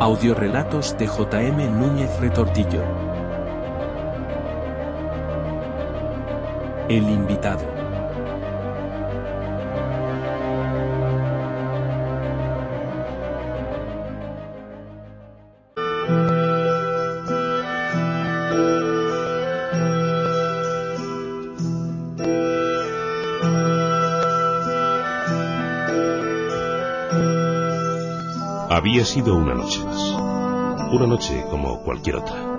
Audiorelatos de J.M. Núñez Retortillo. El invitado. Había sido una noche más. Una noche como cualquier otra.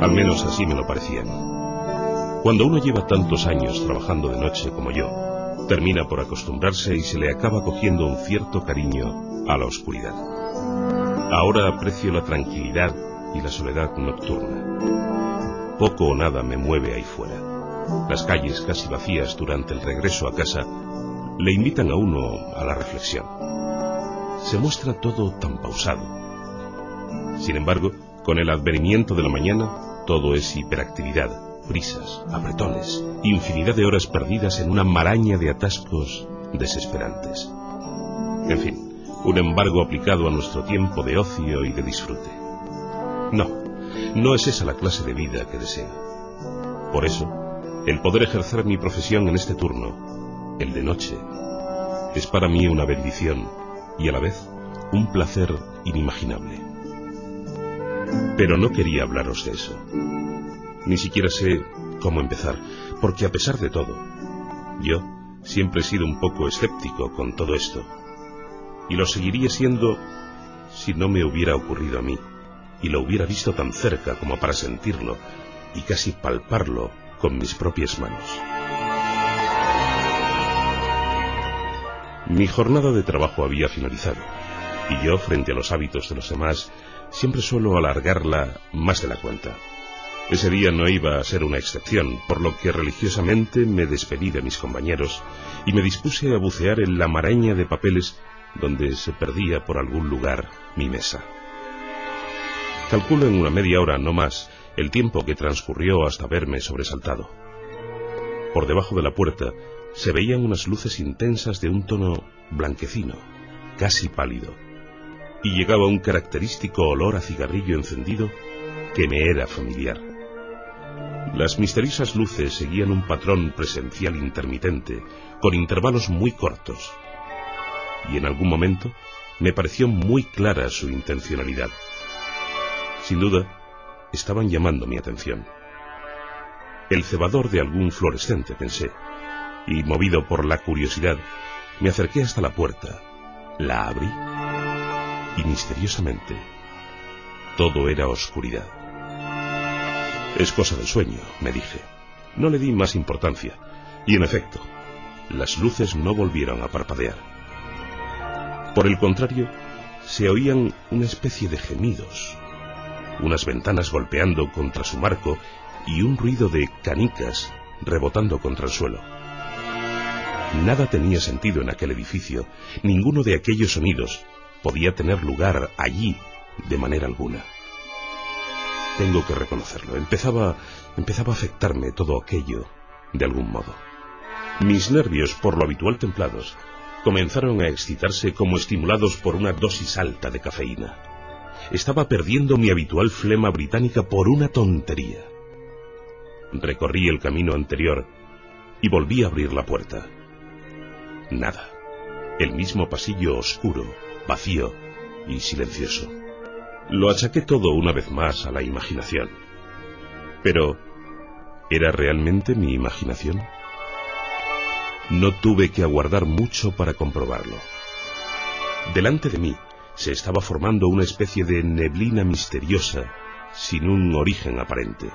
Al menos así me lo parecía a mí. Cuando uno lleva tantos años trabajando de noche como yo, termina por acostumbrarse y se le acaba cogiendo un cierto cariño a la oscuridad. Ahora aprecio la tranquilidad y la soledad nocturna. Poco o nada me mueve ahí fuera. Las calles casi vacías durante el regreso a casa le invitan a uno a la reflexión. Se muestra todo tan pausado. Sin embargo, con el advenimiento de la mañana, todo es hiperactividad, prisas, apretones, infinidad de horas perdidas en una maraña de atascos desesperantes. En fin, un embargo aplicado a nuestro tiempo de ocio y de disfrute. No, no es esa la clase de vida que deseo. Por eso, el poder ejercer mi profesión en este turno, el de noche, es para mí una bendición y a la vez un placer inimaginable. Pero no quería hablaros de eso. Ni siquiera sé cómo empezar, porque a pesar de todo, yo siempre he sido un poco escéptico con todo esto, y lo seguiría siendo si no me hubiera ocurrido a mí, y lo hubiera visto tan cerca como para sentirlo y casi palparlo con mis propias manos. Mi jornada de trabajo había finalizado, y yo, frente a los hábitos de los demás, siempre suelo alargarla más de la cuenta. Ese día no iba a ser una excepción, por lo que religiosamente me despedí de mis compañeros y me dispuse a bucear en la maraña de papeles donde se perdía por algún lugar mi mesa. Calculo en una media hora, no más, el tiempo que transcurrió hasta verme sobresaltado. Por debajo de la puerta se veían unas luces intensas de un tono blanquecino, casi pálido, y llegaba un característico olor a cigarrillo encendido que me era familiar. Las misteriosas luces seguían un patrón presencial intermitente, con intervalos muy cortos, y en algún momento me pareció muy clara su intencionalidad. Sin duda, estaban llamando mi atención. El cebador de algún fluorescente, pensé, y movido por la curiosidad, me acerqué hasta la puerta, la abrí, y misteriosamente, todo era oscuridad. Es cosa del sueño, me dije. No le di más importancia, y en efecto, las luces no volvieron a parpadear. Por el contrario, se oían una especie de gemidos, unas ventanas golpeando contra su marco y un ruido de canicas rebotando contra el suelo. Nada tenía sentido en aquel edificio, ninguno de aquellos sonidos podía tener lugar allí de manera alguna. Tengo que reconocerlo, empezaba, empezaba a afectarme todo aquello de algún modo. Mis nervios, por lo habitual templados, comenzaron a excitarse como estimulados por una dosis alta de cafeína. Estaba perdiendo mi habitual flema británica por una tontería. Recorrí el camino anterior y volví a abrir la puerta. Nada. El mismo pasillo oscuro, vacío y silencioso. Lo achaqué todo una vez más a la imaginación. Pero, ¿era realmente mi imaginación? No tuve que aguardar mucho para comprobarlo. Delante de mí se estaba formando una especie de neblina misteriosa, sin un origen aparente.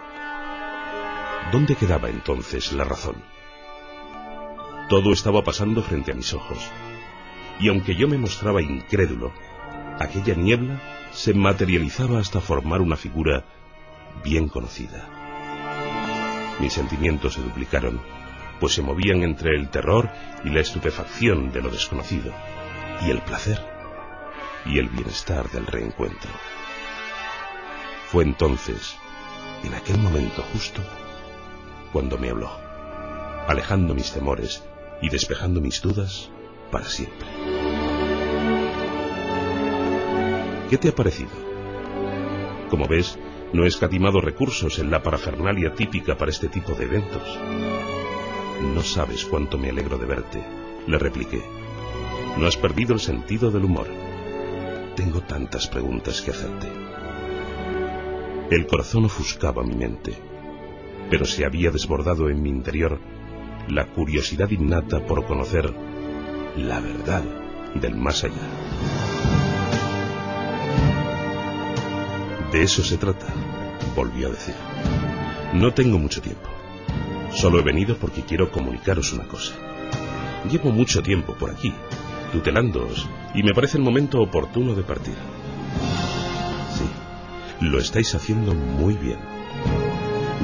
¿Dónde quedaba entonces la razón? Todo estaba pasando frente a mis ojos, y aunque yo me mostraba incrédulo, aquella niebla se materializaba hasta formar una figura bien conocida. Mis sentimientos se duplicaron, pues se movían entre el terror y la estupefacción de lo desconocido, y el placer y el bienestar del reencuentro. Fue entonces, en aquel momento justo, cuando me habló, alejando mis temores y despejando mis dudas para siempre. ¿Qué te ha parecido? Como ves, no he escatimado recursos en la parafernalia típica para este tipo de eventos. No sabes cuánto me alegro de verte, le repliqué. No has perdido el sentido del humor. Tengo tantas preguntas que hacerte. El corazón ofuscaba mi mente, pero se había desbordado en mi interior la curiosidad innata por conocer la verdad del más allá. De eso se trata, volvió a decir. No tengo mucho tiempo. Solo he venido porque quiero comunicaros una cosa. Llevo mucho tiempo por aquí, tutelándoos, y me parece el momento oportuno de partir. Sí, lo estáis haciendo muy bien.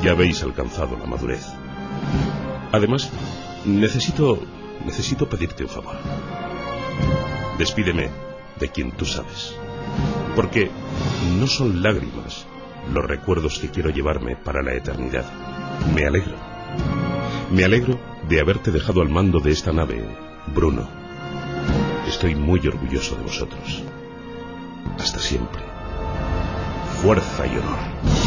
Ya habéis alcanzado la madurez. Además, necesito... necesito pedirte un favor. Despídeme de quien tú sabes. Porque no son lágrimas los recuerdos que quiero llevarme para la eternidad. Me alegro. Me alegro de haberte dejado al mando de esta nave, Bruno. Estoy muy orgulloso de vosotros. Hasta siempre. Fuerza y honor.